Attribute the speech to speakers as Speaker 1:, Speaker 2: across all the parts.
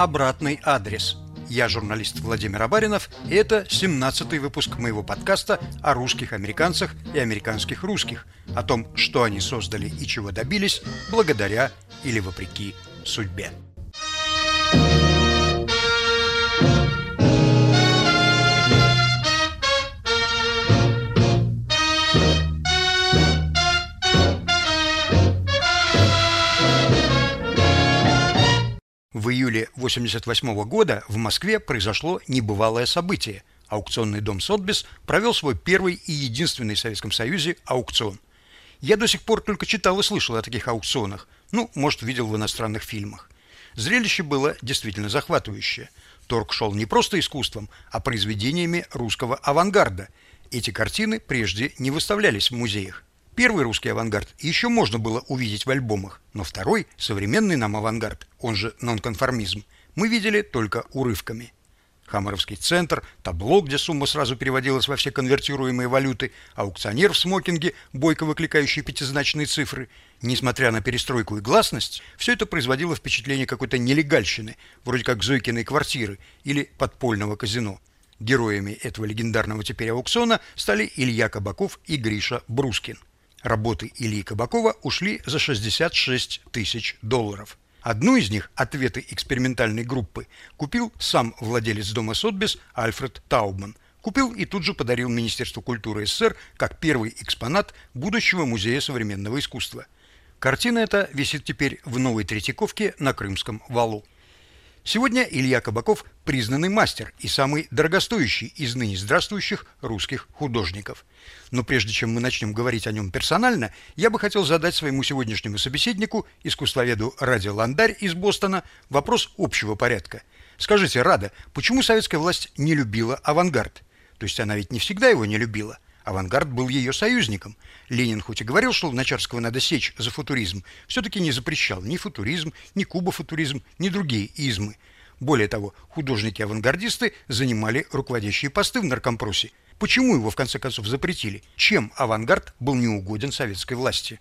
Speaker 1: «Обратный адрес». Я журналист Владимир Абаринов, и это 17-й выпуск моего подкаста о русских американцах и американских русских, о том, что они создали и чего добились благодаря или вопреки судьбе. В июле 1988 года в Москве произошло небывалое событие. Аукционный дом «Сотбис» провел свой первый и единственный в Советском Союзе аукцион. Я до сих пор только читал и слышал о таких аукционах. Ну, может, видел в иностранных фильмах. Зрелище было действительно захватывающее. Торг шел не просто искусством, а произведениями русского авангарда. Эти картины прежде не выставлялись в музеях. Первый русский авангард еще можно было увидеть в альбомах, но второй, современный нам авангард, он же нонконформизм, мы видели только урывками. Хамаровский центр, табло, где сумма сразу переводилась во все конвертируемые валюты, аукционер в смокинге, бойко выкликающий пятизначные цифры. Несмотря на перестройку и гласность, все это производило впечатление какой-то нелегальщины, вроде как Зойкиной квартиры или подпольного казино. Героями этого легендарного теперь аукциона стали Илья Кабаков и Гриша Брускин. Работы Ильи Кабакова ушли за 66 тысяч долларов. Одну из них, ответы экспериментальной группы, купил сам владелец дома Сотбис Альфред Таубман. Купил и тут же подарил Министерству культуры СССР как первый экспонат будущего музея современного искусства. Картина эта висит теперь в Новой Третьяковке на Крымском валу. Сегодня Илья Кабаков – признанный мастер и самый дорогостоящий из ныне здравствующих русских художников. Но прежде чем мы начнем говорить о нем персонально, я бы хотел задать своему сегодняшнему собеседнику, искусствоведу Ради Ландарь из Бостона, вопрос общего порядка. Скажите, Рада, почему советская власть не любила авангард? То есть она ведь не всегда его не любила – Авангард был ее союзником. Ленин хоть и говорил, что Начарского надо сечь за футуризм, все-таки не запрещал ни футуризм, ни кубофутуризм, ни другие измы. Более того, художники-авангардисты занимали руководящие посты в наркомпросе. Почему его в конце концов запретили? Чем авангард был неугоден советской власти?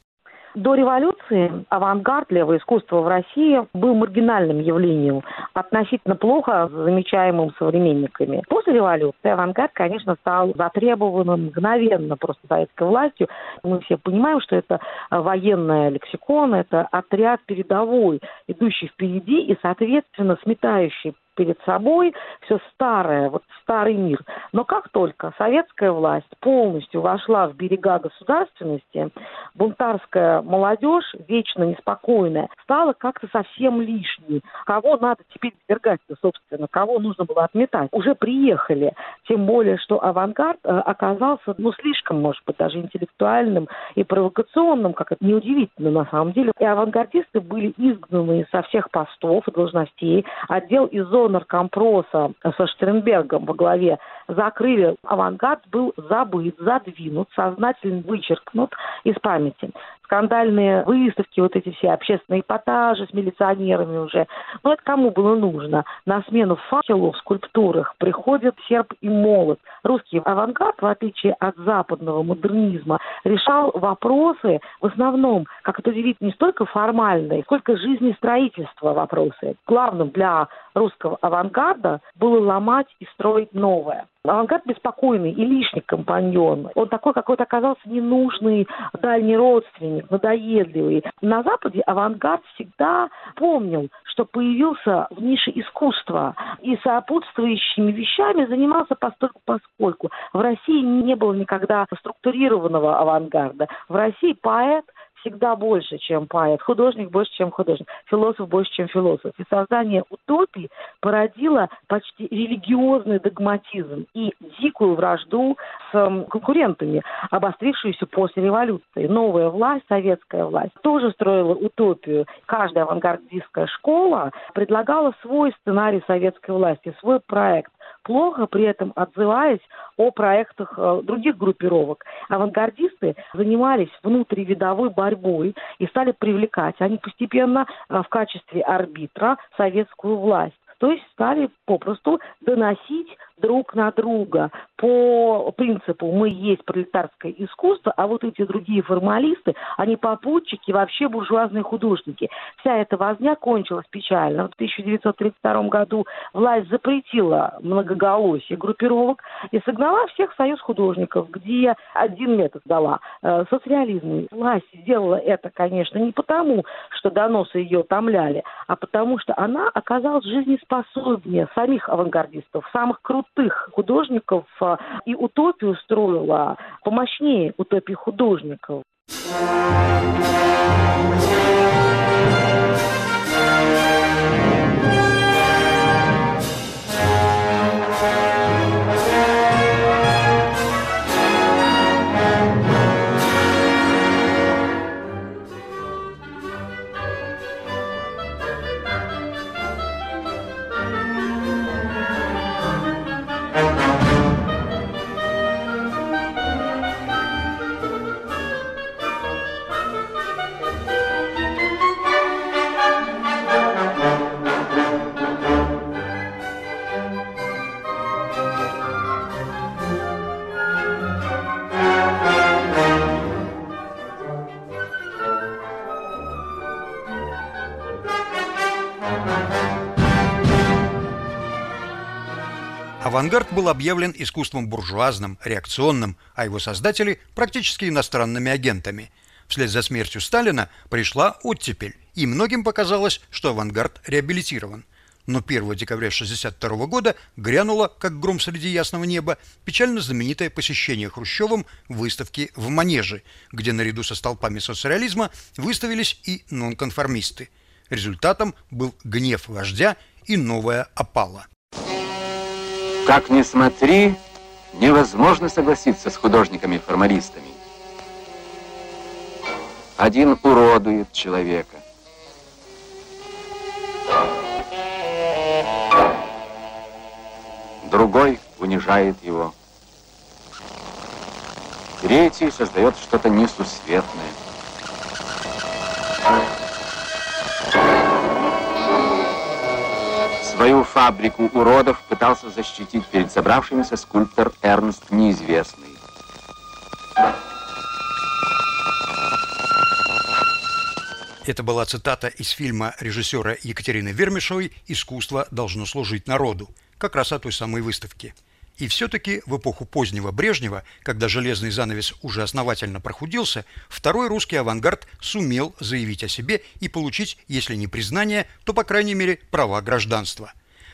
Speaker 2: До революции авангард, левое искусство в России был маргинальным явлением, относительно плохо замечаемым современниками. После революции авангард, конечно, стал затребованным мгновенно просто советской властью. Мы все понимаем, что это военная лексикон, это отряд передовой, идущий впереди и, соответственно, сметающий перед собой все старое, вот старый мир. Но как только советская власть полностью вошла в берега государственности, бунтарская молодежь, вечно неспокойная, стала как-то совсем лишней. Кого надо теперь свергать собственно, кого нужно было отметать? Уже приехали. Тем более, что авангард э, оказался, ну, слишком, может быть, даже интеллектуальным и провокационным, как это неудивительно на самом деле. И авангардисты были изгнаны со всех постов и должностей. Отдел из наркомпроса со Штернбергом во главе закрыли, авангард был забыт, задвинут, сознательно вычеркнут из памяти. Скандальные выставки, вот эти все общественные эпатажи с милиционерами уже. Но это кому было нужно? На смену факелу в скульптурах приходят серп и молот. Русский авангард, в отличие от западного модернизма, решал вопросы в основном, как это удивительно, не столько формальные, сколько жизнестроительства вопросы. Главным для русского авангарда было ломать и строить новое. Авангард беспокойный и лишний компаньон. Он такой какой-то оказался ненужный, дальний родственник, надоедливый. На Западе авангард всегда помнил, что появился в нише искусства и сопутствующими вещами занимался постольку поскольку. В России не было никогда структурированного авангарда. В России поэт – всегда больше, чем поэт, художник больше, чем художник, философ больше, чем философ. И создание утопии породило почти религиозный догматизм и дикую вражду с конкурентами, обострившуюся после революции. Новая власть, советская власть, тоже строила утопию. Каждая авангардистская школа предлагала свой сценарий советской власти, свой проект плохо при этом отзываясь о проектах э, других группировок. Авангардисты занимались внутривидовой борьбой и стали привлекать, они постепенно э, в качестве арбитра советскую власть. То есть стали попросту доносить друг на друга по принципу «мы есть пролетарское искусство», а вот эти другие формалисты, они попутчики, вообще буржуазные художники. Вся эта возня кончилась печально. В 1932 году власть запретила многоголосие группировок и согнала всех в союз художников, где один метод дала э, – социализм. Власть сделала это, конечно, не потому, что доносы ее томляли, а потому что она оказалась жизнеспособнее самих авангардистов, самых крутых художников и утопию строила помощнее утопии художников.
Speaker 1: Авангард был объявлен искусством буржуазным, реакционным, а его создатели – практически иностранными агентами. Вслед за смертью Сталина пришла оттепель, и многим показалось, что авангард реабилитирован. Но 1 декабря 1962 года грянуло, как гром среди ясного неба, печально знаменитое посещение Хрущевым выставки в Манеже, где наряду со столпами соцреализма выставились и нонконформисты. Результатом был гнев вождя и новая опала.
Speaker 3: Как ни смотри, невозможно согласиться с художниками-формалистами. Один уродует человека. Другой унижает его. Третий создает что-то несусветное. Свою фабрику уродов пытался защитить перед собравшимися скульптор Эрнст Неизвестный.
Speaker 1: Это была цитата из фильма режиссера Екатерины Вермишевой «Искусство должно служить народу», как раз о той самой выставке – и все-таки в эпоху позднего Брежнева, когда железный занавес уже основательно прохудился, второй русский авангард сумел заявить о себе и получить, если не признание, то, по крайней мере, права гражданства.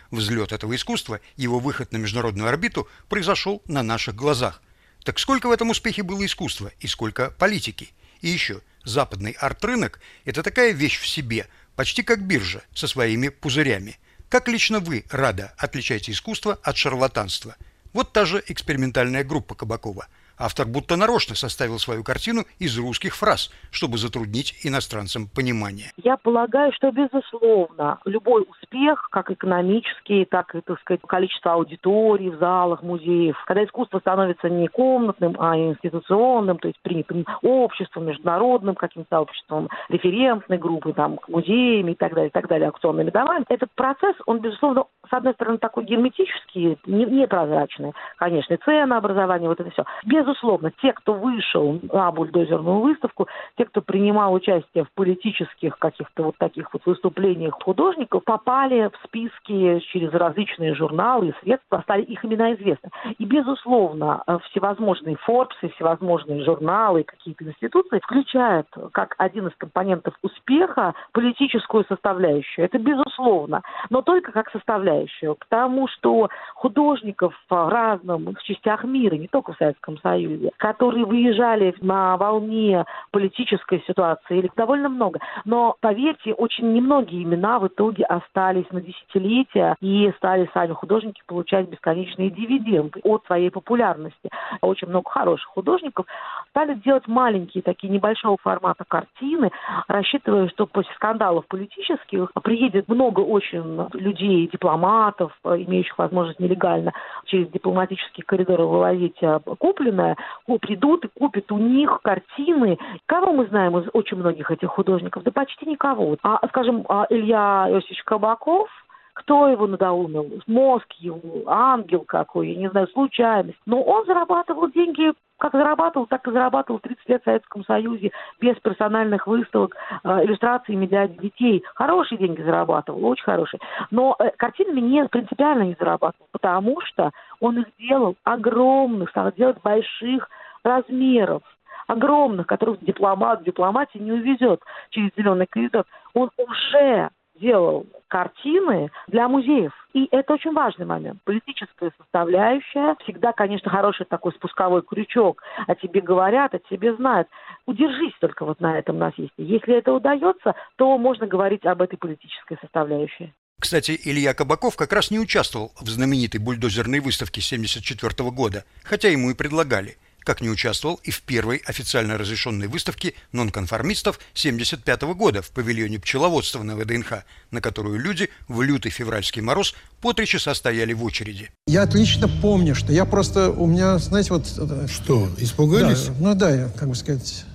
Speaker 1: Взлет этого искусства, его выход на международную орбиту произошел на наших глазах. Так сколько в этом успехе было искусства и сколько политики? И еще, западный арт-рынок – это такая вещь в себе, почти как биржа со своими пузырями. Как лично вы, Рада, отличаете искусство от шарлатанства – вот та же экспериментальная группа Кабакова – Автор будто нарочно составил свою картину из русских фраз, чтобы затруднить иностранцам понимание.
Speaker 2: Я полагаю, что, безусловно, любой успех, как экономический, так и, так сказать, количество аудиторий в залах, музеев, когда искусство становится не комнатным, а институционным, то есть принятым обществом, международным каким-то сообществом, референтной группой, там, музеями и так далее, и так далее, аукционными домами, этот процесс, он, безусловно, с одной стороны, такой герметический, непрозрачный, конечно, ценообразование, вот это все. Без безусловно, те, кто вышел на бульдозерную выставку, те, кто принимал участие в политических каких-то вот таких вот выступлениях художников, попали в списки через различные журналы и средства, стали их имена известны. И, безусловно, всевозможные Forbes и всевозможные журналы, какие-то институции включают как один из компонентов успеха политическую составляющую. Это безусловно, но только как составляющую, потому что художников в разных частях мира, не только в Советском Союзе, Союзе, которые выезжали на волне политической ситуации, их довольно много. Но, поверьте, очень немногие имена в итоге остались на десятилетия и стали сами художники получать бесконечные дивиденды от своей популярности. Очень много хороших художников стали делать маленькие такие небольшого формата картины, рассчитывая, что после скандалов политических приедет много очень людей, дипломатов, имеющих возможность нелегально через дипломатические коридоры вывозить а, купленное, самое, придут и купят у них картины. Кого мы знаем из очень многих этих художников? Да почти никого. А, скажем, а, Илья Иосифович Кабаков – кто его надоумил, мозг его, ангел какой, я не знаю, случайность. Но он зарабатывал деньги как зарабатывал, так и зарабатывал 30 лет в Советском Союзе без персональных выставок, э, иллюстрациями для детей. Хорошие деньги зарабатывал, очень хорошие. Но э, картинами не принципиально не зарабатывал, потому что он их делал огромных, стал делать больших размеров огромных, которых дипломат в дипломатии не увезет через зеленый коридор. Он уже делал картины для музеев. И это очень важный момент. Политическая составляющая. Всегда, конечно, хороший такой спусковой крючок. О тебе говорят, о тебе знают. Удержись только вот на этом насесте. Если это удается, то можно говорить об этой политической составляющей.
Speaker 1: Кстати, Илья Кабаков как раз не участвовал в знаменитой бульдозерной выставке 1974 года, хотя ему и предлагали как не участвовал и в первой официально разрешенной выставке нонконформистов 1975 года в павильоне пчеловодства на ВДНХ, на которую люди в лютый февральский мороз по три часа стояли в очереди.
Speaker 4: Я отлично помню, что я просто, у меня, знаете, вот...
Speaker 5: Что, испугались?
Speaker 4: Да, ну да, я, как бы сказать,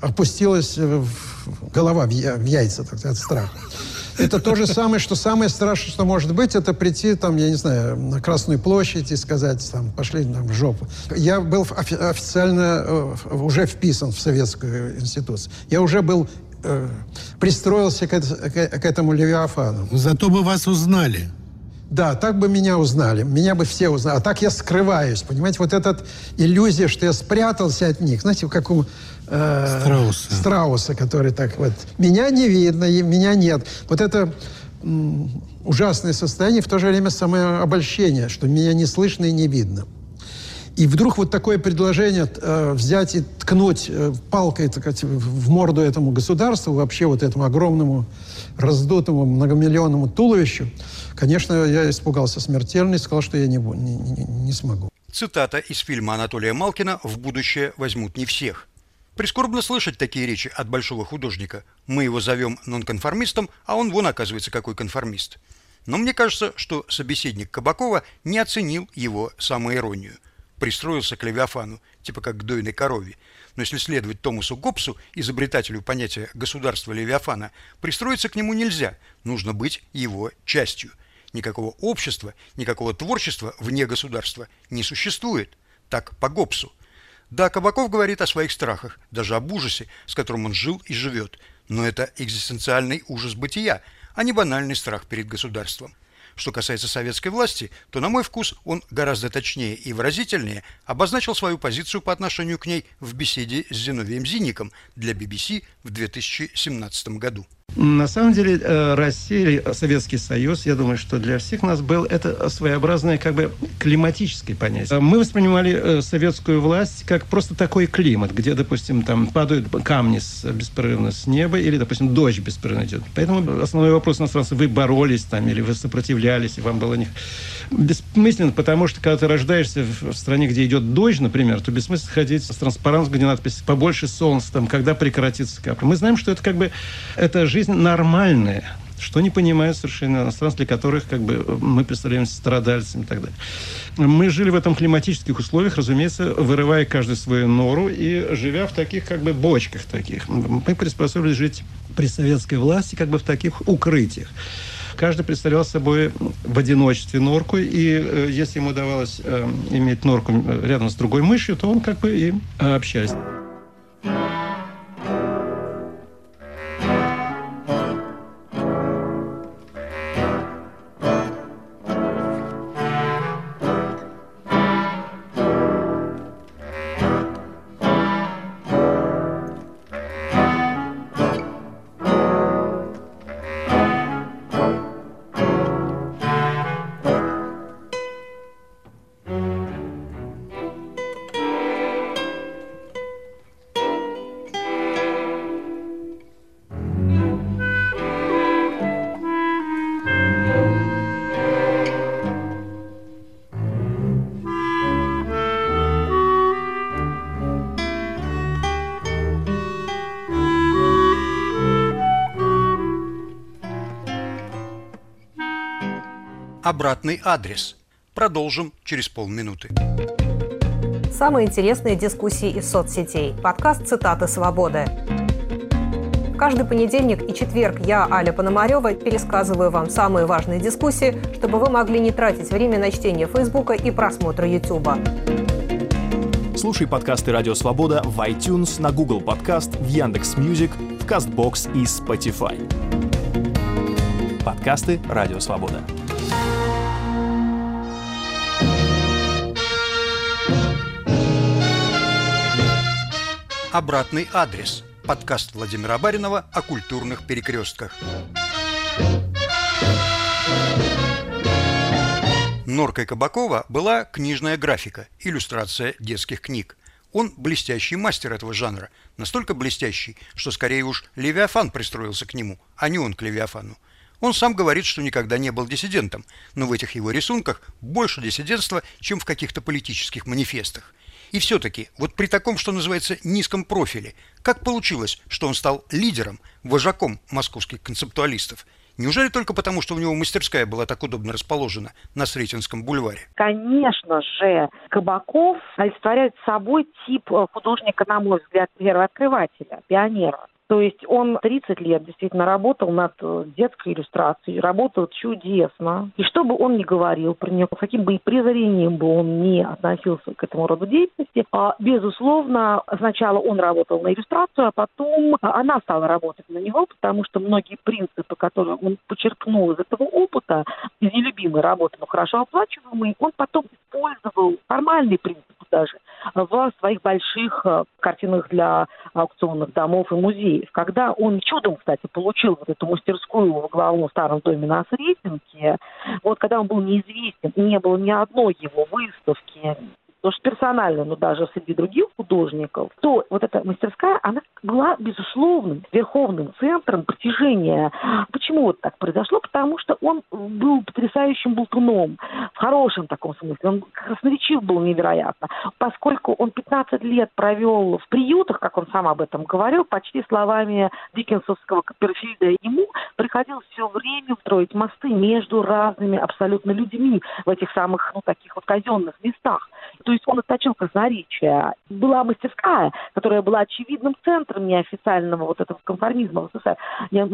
Speaker 4: опустилась голова в яйца так, от страха. Это то же самое, что самое страшное, что может быть, это прийти, там, я не знаю, на Красную площадь и сказать, там, пошли там, в жопу. Я был офи- официально э, уже вписан в советскую институцию. Я уже был э, пристроился к, к, к этому Левиафану.
Speaker 5: Зато бы вас узнали.
Speaker 4: Да, так бы меня узнали, меня бы все узнали. А так я скрываюсь, понимаете? Вот эта иллюзия, что я спрятался от них. Знаете, как у
Speaker 5: э, Страуса.
Speaker 4: Страуса, который так вот... Меня не видно, меня нет. Вот это ужасное состояние, в то же время самое обольщение, что меня не слышно и не видно. И вдруг вот такое предложение э, взять и ткнуть э, палкой так сказать, в морду этому государству, вообще вот этому огромному раздутому многомиллионному туловищу, конечно, я испугался смертельно и сказал, что я не, не, не, смогу.
Speaker 1: Цитата из фильма Анатолия Малкина «В будущее возьмут не всех». Прискорбно слышать такие речи от большого художника. Мы его зовем нонконформистом, а он вон оказывается какой конформист. Но мне кажется, что собеседник Кабакова не оценил его самоиронию. Пристроился к Левиафану, типа как к дойной корове. Но если следовать Томасу Гоббсу, изобретателю понятия государства Левиафана, пристроиться к нему нельзя, нужно быть его частью. Никакого общества, никакого творчества вне государства не существует. Так по Гоббсу. Да, Кабаков говорит о своих страхах, даже об ужасе, с которым он жил и живет. Но это экзистенциальный ужас бытия, а не банальный страх перед государством. Что касается советской власти, то, на мой вкус, он гораздо точнее и выразительнее обозначил свою позицию по отношению к ней в беседе с Зиновием Зинником для BBC в 2017 году.
Speaker 6: На самом деле э, Россия Советский Союз, я думаю, что для всех нас был это своеобразное как бы климатическое понятие. Мы воспринимали э, советскую власть как просто такой климат, где, допустим, там падают камни с, беспрерывно с неба или, допустим, дождь беспрерывно идет. Поэтому основной вопрос иностранцев, вы боролись там или вы сопротивлялись, и вам было них бессмысленно, потому что когда ты рождаешься в стране, где идет дождь, например, то бессмысленно ходить с транспарантом, где надпись «побольше солнца», там, когда прекратится капля. Мы знаем, что это как бы это жизнь нормальная, что не понимают совершенно иностранцы, для которых как бы, мы представляемся страдальцами и так далее. Мы жили в этом климатических условиях, разумеется, вырывая каждую свою нору и живя в таких как бы бочках таких. Мы приспособились жить при советской власти как бы в таких укрытиях. Каждый представлял собой в одиночестве норку, и э, если ему удавалось э, иметь норку э, рядом с другой мышью, то он как бы и э,
Speaker 1: обратный адрес. Продолжим через полминуты.
Speaker 7: Самые интересные дискуссии из соцсетей. Подкаст «Цитаты свободы». Каждый понедельник и четверг я, Аля Пономарева, пересказываю вам самые важные дискуссии, чтобы вы могли не тратить время на чтение Фейсбука и просмотра Ютуба.
Speaker 8: Слушай подкасты «Радио Свобода» в iTunes, на Google Podcasts, в Яндекс Music, в Castbox и Spotify. Подкасты «Радио Свобода».
Speaker 1: Обратный адрес. Подкаст Владимира Баринова о культурных перекрестках. Норкой Кабакова была книжная графика, иллюстрация детских книг. Он блестящий мастер этого жанра, настолько блестящий, что скорее уж Левиафан пристроился к нему, а не он к Левиафану. Он сам говорит, что никогда не был диссидентом, но в этих его рисунках больше диссидентства, чем в каких-то политических манифестах. И все-таки, вот при таком, что называется, низком профиле, как получилось, что он стал лидером, вожаком московских концептуалистов? Неужели только потому, что у него мастерская была так удобно расположена на Сретенском бульваре?
Speaker 2: Конечно же, Кабаков олицетворяет собой тип э, художника, на мой взгляд, первооткрывателя, пионера. То есть он 30 лет действительно работал над э, детской иллюстрацией, работал чудесно. И что бы он ни говорил про нее, каким бы и презрением бы он ни относился к этому роду деятельности, а, безусловно, сначала он работал на иллюстрацию, а потом она стала работать на него, потому что многие принципы, которые он почерпнул из этого опыта, из нелюбимой работы, но хорошо оплачиваемой, он потом использовал формальные принципы даже в своих больших э, картинах для аукционных домов и музеев. Когда он чудом, кстати, получил вот эту мастерскую в главном старом доме на Сретенке, вот когда он был неизвестен, не было ни одной его выставки, потому что персонально, но даже среди других художников, то вот эта мастерская, она была безусловным верховным центром притяжения. Почему вот так произошло? Потому что он был потрясающим болтуном, в хорошем таком смысле. Он красноречив был невероятно, поскольку он 15 лет провел в приютах, как он сам об этом говорил, почти словами Диккенсовского Копперфильда, ему приходилось все время строить мосты между разными абсолютно людьми в этих самых, ну, таких вот казенных местах. То есть он отточил красноречие. Была мастерская, которая была очевидным центром неофициального вот этого конформизма в СССР,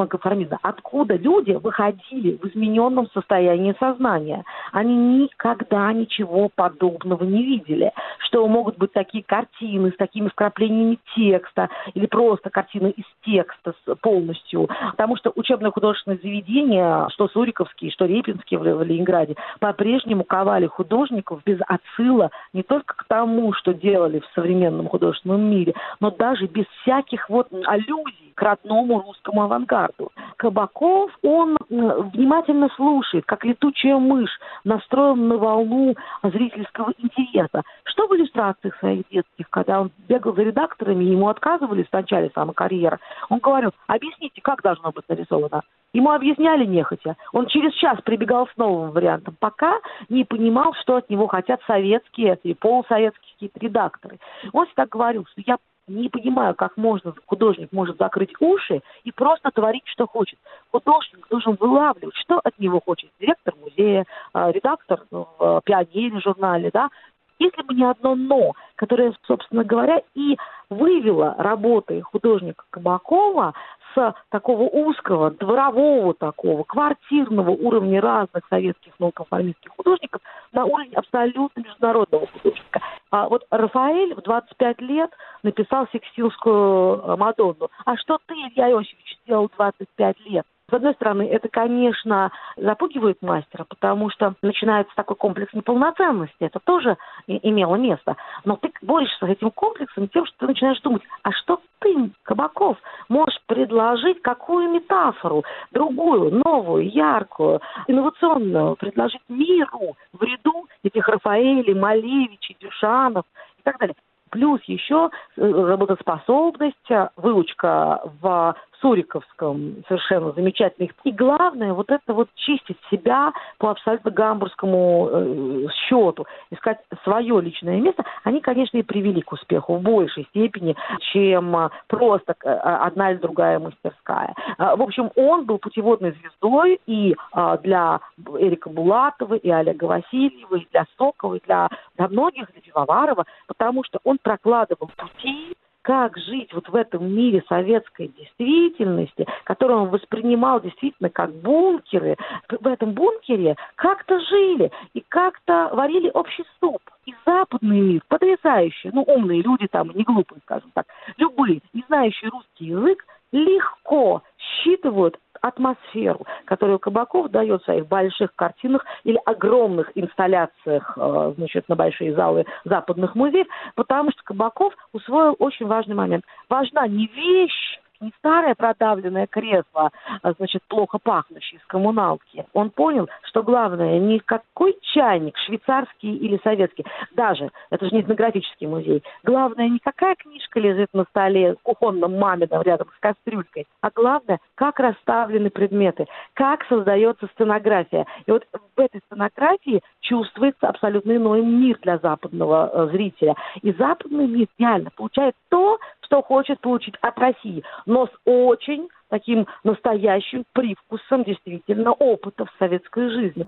Speaker 2: конформизма, откуда люди выходили в измененном состоянии сознания. Они никогда ничего подобного не видели, что могут быть такие картины с такими вкраплениями текста или просто картины из текста полностью. Потому что учебное художественное заведение, что Суриковский, что Репинский в Ленинграде, по-прежнему ковали художников без отсыла не только к тому, что делали в современном художественном мире, но даже без всяких вот аллюзий к родному русскому авангарду. Кабаков, он внимательно слушает, как летучая мышь, настроен на волну зрительского интереса. Что в иллюстрациях своих детских, когда он бегал за редакторами, ему отказывали в начале самой карьеры, он говорил, объясните, как должно быть нарисовано. Ему объясняли нехотя. Он через час прибегал с новым вариантом, пока не понимал, что от него хотят советские и полусоветские редакторы. Он всегда говорил, что я не понимаю, как можно, художник может закрыть уши и просто творить, что хочет. Художник должен вылавливать, что от него хочет директор музея, а, редактор ну, в «Пионере» журнале, да, если бы не одно «но», которое, собственно говоря, и вывело работы художника Кабакова с такого узкого, дворового такого, квартирного уровня разных советских нонконформистских художников на уровень абсолютно международного художника. А вот Рафаэль в 25 лет написал «Сикстилскую э, Мадонну». А что ты, Илья Иосифович, сделал 25 лет? С одной стороны, это, конечно, запугивает мастера, потому что начинается такой комплекс неполноценности. Это тоже имело место. Но ты борешься с этим комплексом тем, что ты начинаешь думать, а что ты, Кабаков, можешь предложить какую метафору, другую, новую, яркую, инновационную, предложить миру в ряду этих Рафаэлей, Малевичей, Дюшанов и так далее. Плюс еще э, работоспособность, выучка в Суриковском совершенно замечательных. И главное, вот это вот чистить себя по абсолютно гамбургскому э, счету, искать свое личное место, они, конечно, и привели к успеху в большей степени, чем э, просто э, одна или другая мастерская. Э, в общем, он был путеводной звездой и для Эрика Булатова, и Олега Васильева, и для Сокова, и для, для многих, для Пивоварова, потому что он прокладывал пути как жить вот в этом мире советской действительности, которую он воспринимал действительно как бункеры, в этом бункере как-то жили и как-то варили общий суп. И западный мир, потрясающий, ну, умные люди там, не глупые, скажем так, любые, не знающие русский язык, легко считывают атмосферу, которую Кабаков дает в своих больших картинах или огромных инсталляциях э, значит, на большие залы западных музеев, потому что Кабаков усвоил очень важный момент. Важна не вещь, не старое продавленное кресло, а, значит, плохо пахнущее из коммуналки. Он понял, что главное не какой чайник, швейцарский или советский, даже, это же не этнографический музей, главное не какая книжка лежит на столе кухонном мамином рядом с кастрюлькой, а главное, как расставлены предметы, как создается сценография. И вот в этой сценографии чувствуется абсолютно иной мир для западного э, зрителя. И западный мир реально получает то, что хочет получить от России, но с очень таким настоящим привкусом действительно опыта в советской жизни.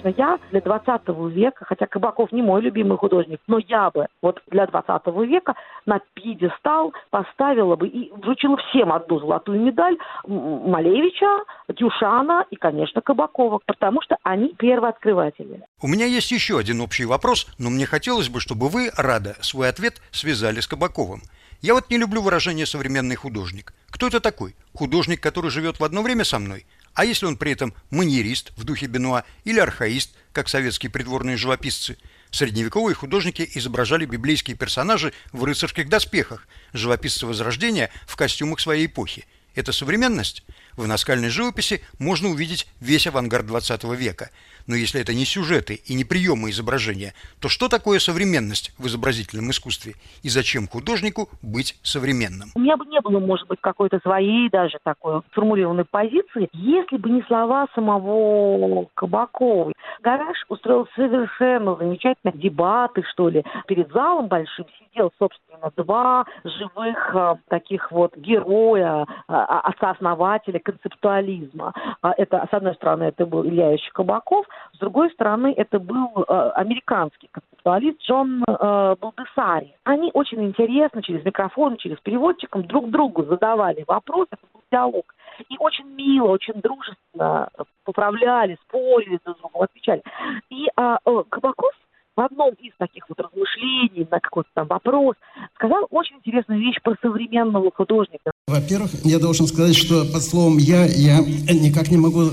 Speaker 2: Лично я для 20 века, хотя Кабаков не мой любимый художник, но я бы вот для 20 века на пьедестал поставила бы и вручила всем одну золотую медаль Малевича, Дюшана и, конечно, Кабакова, потому что они первооткрыватели.
Speaker 1: У меня есть еще один общий вопрос, но мне хотелось бы, чтобы вы, Рада, свой ответ связали с Кабаковым. Я вот не люблю выражение «современный художник». Кто это такой? Художник, который живет в одно время со мной? А если он при этом маньерист в духе Бенуа или архаист, как советские придворные живописцы? Средневековые художники изображали библейские персонажи в рыцарских доспехах, живописцы Возрождения в костюмах своей эпохи. Это современность? В наскальной живописи можно увидеть весь авангард 20 века. Но если это не сюжеты и не приемы изображения, то что такое современность в изобразительном искусстве? И зачем художнику быть современным?
Speaker 2: У меня бы не было, может быть, какой-то своей даже такой формулированной позиции, если бы не слова самого Кабакова. Гараж устроил совершенно замечательные дебаты, что ли, перед залом большим сидел, собственно, два живых э, таких вот героя, э, отца-основателя концептуализма. А это, с одной стороны, это был Илья Ильич Кабаков, с другой стороны, это был э, американский концептуалист Джон э, Балдесари. Они очень интересно через микрофон, через переводчиком друг другу задавали вопросы, это был диалог. И очень мило, очень дружественно поправляли, спорили друг с отвечали. И э, Кабаков в одном из таких вот размышлений на какой-то там вопрос сказал очень интересную вещь про современного художника.
Speaker 9: Во-первых, я должен сказать, что под словом «я» я никак не могу,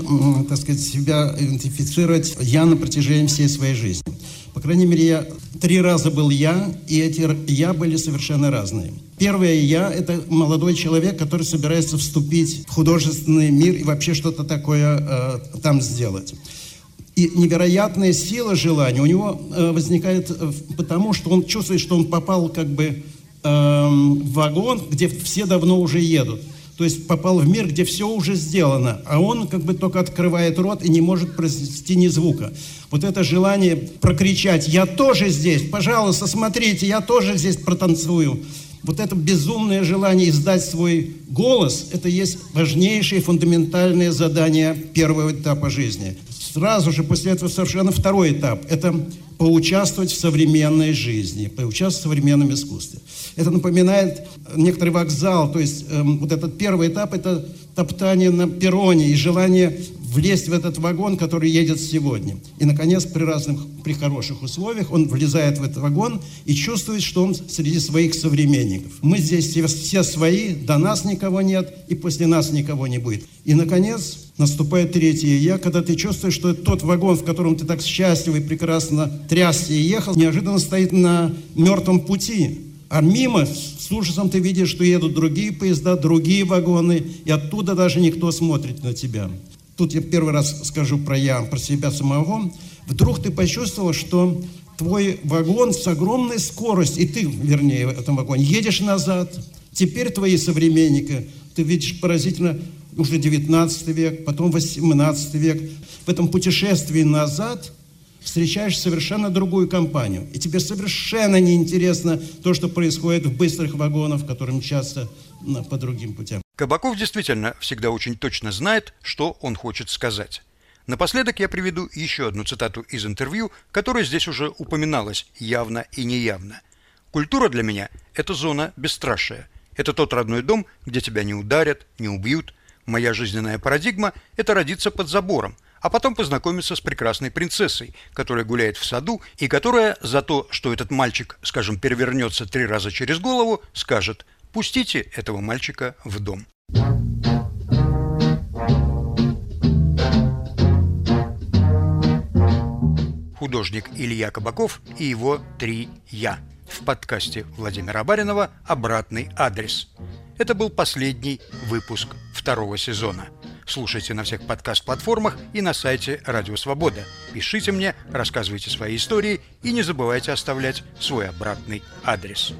Speaker 9: так сказать, себя идентифицировать «я» на протяжении всей своей жизни. По крайней мере, я три раза был «я», и эти «я» были совершенно разные. Первое «я» — это молодой человек, который собирается вступить в художественный мир и вообще что-то такое э, там сделать. И невероятная сила желания у него э, возникает э, потому, что он чувствует, что он попал как бы в вагон, где все давно уже едут. То есть попал в мир, где все уже сделано, а он как бы только открывает рот и не может произнести ни звука. Вот это желание прокричать «Я тоже здесь! Пожалуйста, смотрите, я тоже здесь протанцую!» Вот это безумное желание издать свой голос – это есть важнейшее фундаментальное задание первого этапа жизни. Сразу же после этого совершенно второй этап – это поучаствовать в современной жизни, поучаствовать в современном искусстве. Это напоминает некоторый вокзал, то есть э, вот этот первый этап – это топтание на перроне и желание влезть в этот вагон, который едет сегодня. И, наконец, при разных, при хороших условиях он влезает в этот вагон и чувствует, что он среди своих современников. Мы здесь все, свои, до нас никого нет, и после нас никого не будет. И, наконец, наступает третье «я», когда ты чувствуешь, что тот вагон, в котором ты так счастливо и прекрасно трясся и ехал, неожиданно стоит на мертвом пути. А мимо с ужасом ты видишь, что едут другие поезда, другие вагоны, и оттуда даже никто смотрит на тебя. Тут я первый раз скажу про я, про себя самого. Вдруг ты почувствовал, что твой вагон с огромной скоростью, и ты, вернее, в этом вагоне, едешь назад. Теперь твои современники, ты видишь поразительно уже 19 век, потом 18 век. В этом путешествии назад встречаешь совершенно другую компанию. И тебе совершенно неинтересно то, что происходит в быстрых вагонах, которым часто по другим путям.
Speaker 1: Кабаков действительно всегда очень точно знает, что он хочет сказать. Напоследок я приведу еще одну цитату из интервью, которая здесь уже упоминалась явно и неявно. «Культура для меня – это зона бесстрашия. Это тот родной дом, где тебя не ударят, не убьют. Моя жизненная парадигма – это родиться под забором, а потом познакомиться с прекрасной принцессой, которая гуляет в саду и которая за то, что этот мальчик, скажем, перевернется три раза через голову, скажет – Пустите этого мальчика в дом. Художник Илья Кабаков и его «Три Я» в подкасте Владимира Баринова «Обратный адрес». Это был последний выпуск второго сезона. Слушайте на всех подкаст-платформах и на сайте Радио Свобода. Пишите мне, рассказывайте свои истории и не забывайте оставлять свой обратный адрес.